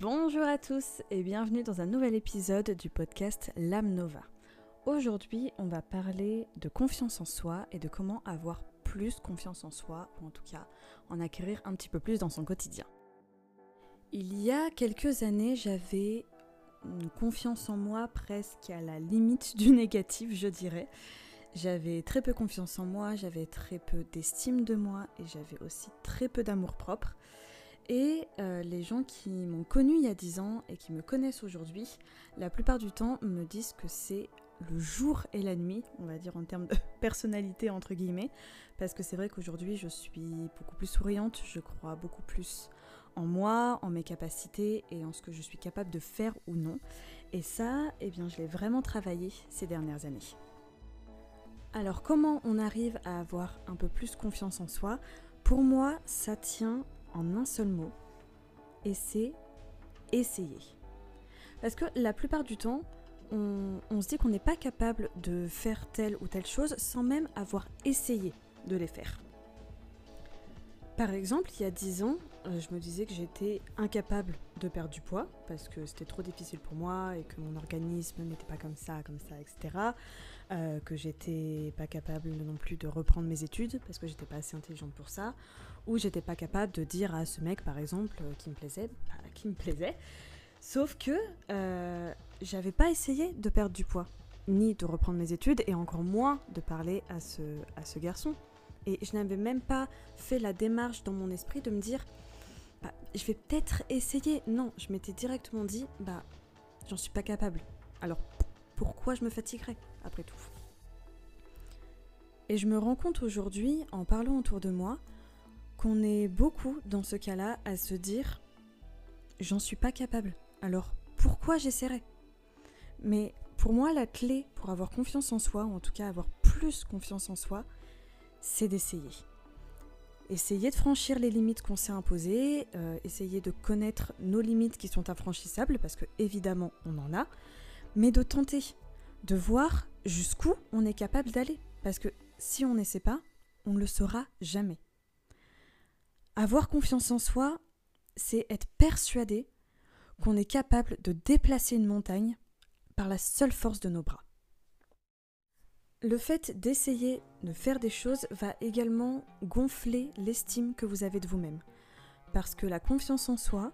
Bonjour à tous et bienvenue dans un nouvel épisode du podcast L'âme Nova. Aujourd'hui, on va parler de confiance en soi et de comment avoir plus confiance en soi, ou en tout cas en acquérir un petit peu plus dans son quotidien. Il y a quelques années, j'avais une confiance en moi presque à la limite du négatif, je dirais. J'avais très peu confiance en moi, j'avais très peu d'estime de moi et j'avais aussi très peu d'amour propre. Et euh, les gens qui m'ont connu il y a 10 ans et qui me connaissent aujourd'hui, la plupart du temps me disent que c'est le jour et la nuit, on va dire en termes de personnalité entre guillemets, parce que c'est vrai qu'aujourd'hui je suis beaucoup plus souriante, je crois beaucoup plus en moi, en mes capacités et en ce que je suis capable de faire ou non. Et ça, eh bien, je l'ai vraiment travaillé ces dernières années. Alors comment on arrive à avoir un peu plus confiance en soi? Pour moi, ça tient en un seul mot, et c'est essayer. Parce que la plupart du temps, on, se dit qu'on n'est pas capable de faire telle ou telle chose sans même avoir essayé de les faire. Par exemple, il y a 10 ans, je me disais que j'étais incapable de perdre du poids parce que c'était trop difficile pour moi et que mon organisme n'était pas comme ça, comme ça, etc. Euh, que j'étais pas capable non plus de reprendre mes études parce que j'étais pas assez intelligente pour ça, ou j'étais pas capable de dire à ce mec par exemple euh, qui me plaisait, bah, qui me plaisait. Sauf que j'avais pas essayé de perdre du poids, ni de reprendre mes études, et encore moins de parler à ce garçon et je n'avais même pas fait la démarche dans mon esprit de me dire, bah, je vais peut-être essayer. Non, je m'étais directement dit, bah, j'en suis pas capable. Alors pourquoi je me fatiguerais, après tout? Et je me rends compte aujourd'hui, en parlant autour de moi, qu'on est beaucoup dans ce cas-là à se dire, j'en suis pas capable. Alors pourquoi j'essaierais? Mais pour moi, la clé pour avoir confiance en soi, ou en tout cas avoir plus confiance en soi, c'est d'essayer. Essayer de franchir les limites qu'on s'est imposées, euh, essayer de connaître nos limites qui sont infranchissables, parce que évidemment on en a, mais de tenter, de voir jusqu'où on est capable d'aller. Parce que si on n'essaie pas, on ne le saura jamais. Avoir confiance en soi, c'est être persuadé qu'on est capable de déplacer une montagne par la seule force de nos bras. Le fait d'essayer de faire des choses va également gonfler l'estime que vous avez de vous-même. Parce que la confiance en soi,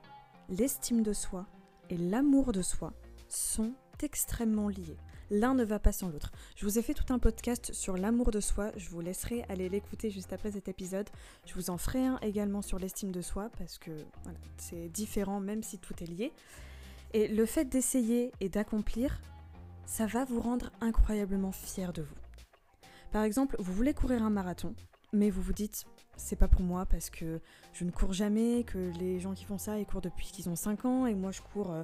l'estime de soi et l'amour de soi sont extrêmement liés. L'un ne va pas sans l'autre. Je vous ai fait tout un podcast sur l'amour de soi, je vous laisserai aller l'écouter juste après cet épisode. Je vous en ferai un également sur l'estime de soi parce que c'est différent même si tout est lié. Et le fait d'essayer et d'accomplir ça va vous rendre incroyablement fier de vous. Par exemple, vous voulez courir un marathon, mais vous vous dites c'est pas pour moi parce que je ne cours jamais, que les gens qui font ça ils courent depuis qu'ils ont 5 ans et moi je cours, euh,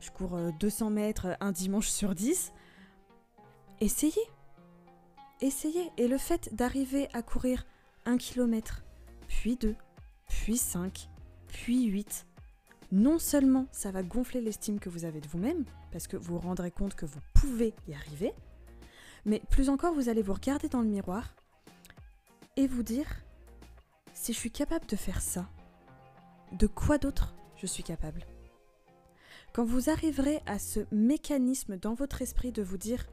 je cours 200 euh, mètres un dimanche sur 10. Essayez Essayez Et le fait d'arriver à courir un kilomètre, puis 2, puis 5, puis 8, non seulement ça va gonfler l'estime que vous avez de vous-même, parce que vous vous rendrez compte que vous pouvez y arriver, mais plus encore, vous allez vous regarder dans le miroir et vous dire, si je suis capable de faire ça, de quoi d'autre je suis capable? Quand vous arriverez à ce mécanisme dans votre esprit de vous dire,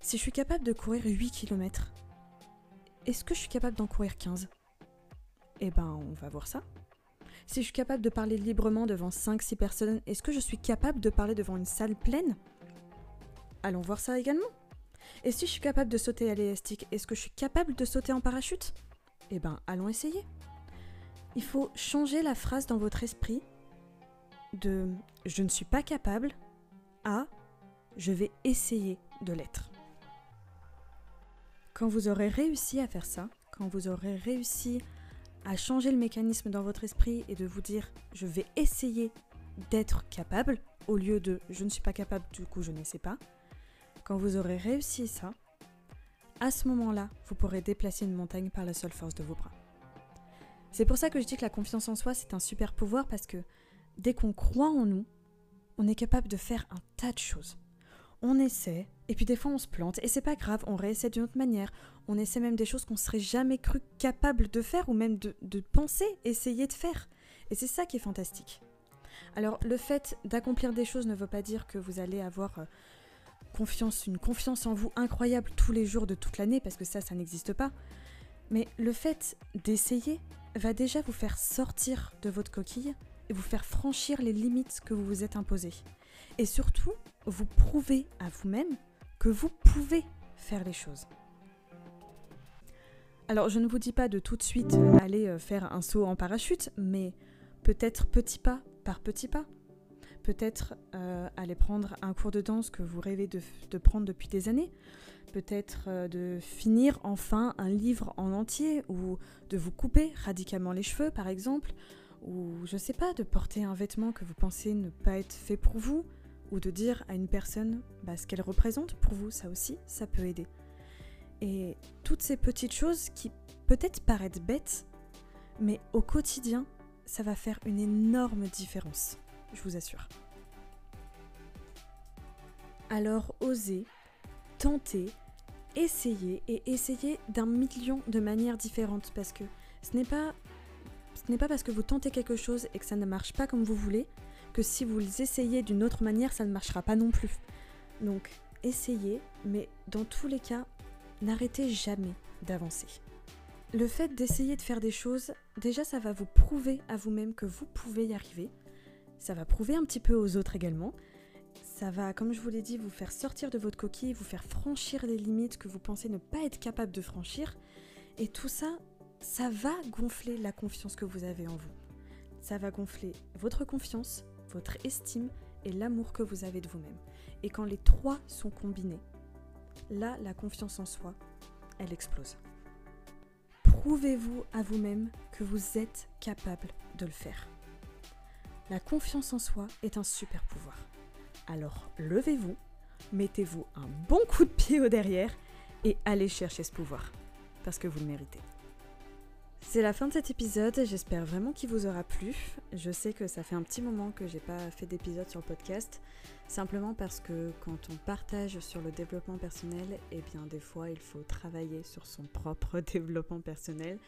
si je suis capable de courir 8 km, est-ce que je suis capable d'en courir 15 Eh ben, on va voir ça. Si je suis capable de parler librement devant 5-6 personnes, est-ce que je suis capable de parler devant une salle pleine? Allons voir ça également. Et si je suis capable de sauter à l'élastique, est-ce que je suis capable de sauter en parachute? Eh ben, allons essayer. Il faut changer la phrase dans votre esprit de je ne suis pas capable à je vais essayer de l'être. Quand vous aurez réussi à faire ça, quand vous aurez réussi changer le mécanisme dans votre esprit et de vous dire je vais essayer d'être capable au lieu de je ne suis pas capable, du coup je n'essaie pas. Quand vous aurez réussi ça, à ce moment-là, vous pourrez déplacer une montagne par la seule force de vos bras. C'est pour ça que je dis que la confiance en soi, c'est un super pouvoir parce que dès qu'on croit en nous, on est capable de faire un tas de choses. On essaie, et puis des fois on se plante, et c'est pas grave, on réessaie d'une autre manière, on essaie même des choses qu'on serait jamais cru capable de faire ou même de, penser, essayer de faire. Et c'est ça qui est fantastique. Alors le fait d'accomplir des choses ne veut pas dire que vous allez avoir euh, confiance, une confiance en vous incroyable tous les jours de toute l'année, parce que ça, ça n'existe pas. Mais le fait d'essayer va déjà vous faire sortir de votre coquille et vous faire franchir les limites que vous vous êtes imposées. Et surtout, vous prouver à vous-même que vous pouvez faire les choses. Alors, je ne vous dis pas de tout de suite euh, aller euh, faire un saut en parachute, mais peut-être petit pas par petit pas. Peut-être euh, aller prendre un cours de danse que vous rêvez de, prendre depuis des années. Peut-être de finir enfin un livre en entier ou de vous couper radicalement les cheveux, par exemple. Ou je sais pas, de porter un vêtement que vous pensez ne pas être fait pour vous. Ou de dire à une personne bah, ce qu'elle représente pour vous, ça aussi, ça peut aider. Et toutes ces petites choses qui peut-être paraissent bêtes, mais au quotidien, ça va faire une énorme différence, je vous assure. Alors osez, tentez, essayez et essayez d'un million de manières différentes parce que ce n'est pas ce n'est pas parce que vous tentez quelque chose et que ça ne marche pas comme vous voulez que si vous essayez d'une autre manière, ça ne marchera pas non plus. Donc essayez, mais dans tous les cas, n'arrêtez jamais d'avancer. Le fait d'essayer de faire des choses, déjà ça va vous prouver à vous-même que vous pouvez y arriver. Ça va prouver un petit peu aux autres également. Ça va, comme je vous l'ai dit, vous faire sortir de votre coquille, vous faire franchir les limites que vous pensez ne pas être capable de franchir. Et tout ça, ça va gonfler la confiance que vous avez en vous. Ça va gonfler votre confiance, votre estime et l'amour que vous avez de vous-même. Et quand les trois sont combinés, là, la confiance en soi, elle explose. Prouvez-vous à vous-même que vous êtes capable de le faire. La confiance en soi est un super pouvoir. Alors levez-vous, mettez-vous un bon coup de pied au derrière et allez chercher ce pouvoir, parce que vous le méritez. C'est la fin de cet épisode, j'espère vraiment qu'il vous aura plu. Je sais que ça fait un petit moment que j'ai pas fait d'épisode sur le podcast, simplement parce que quand on partage sur le développement personnel, eh bien des fois il faut travailler sur son propre développement personnel.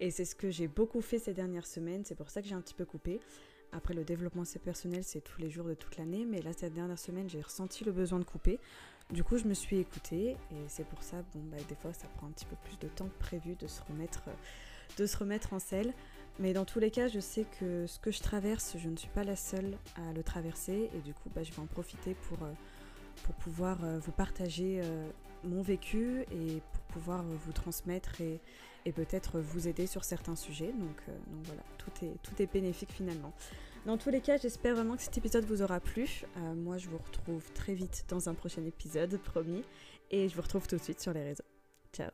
Et c'est ce que j'ai beaucoup fait ces dernières semaines, c'est pour ça que j'ai un petit peu coupé. Après le développement personnel, c'est tous les jours de toute l'année, mais là cette dernière semaine, j'ai ressenti le besoin de couper. Du coup, je me suis écoutée et c'est pour ça, bon bah des fois ça prend un petit peu plus de temps que prévu de se remettre de se remettre en selle. Mais dans tous les cas, je sais que ce que je traverse, je ne suis pas la seule à le traverser. Et du coup, bah, je vais en profiter pour, euh, pouvoir euh, vous partager euh, mon vécu et pour pouvoir vous transmettre et, et peut-être vous aider sur certains sujets. Donc, donc voilà, tout est, tout est bénéfique finalement. Dans tous les cas, j'espère vraiment que cet épisode vous aura plu. moi, je vous retrouve très vite dans un prochain épisode, promis. Et je vous retrouve tout de suite sur les réseaux. Ciao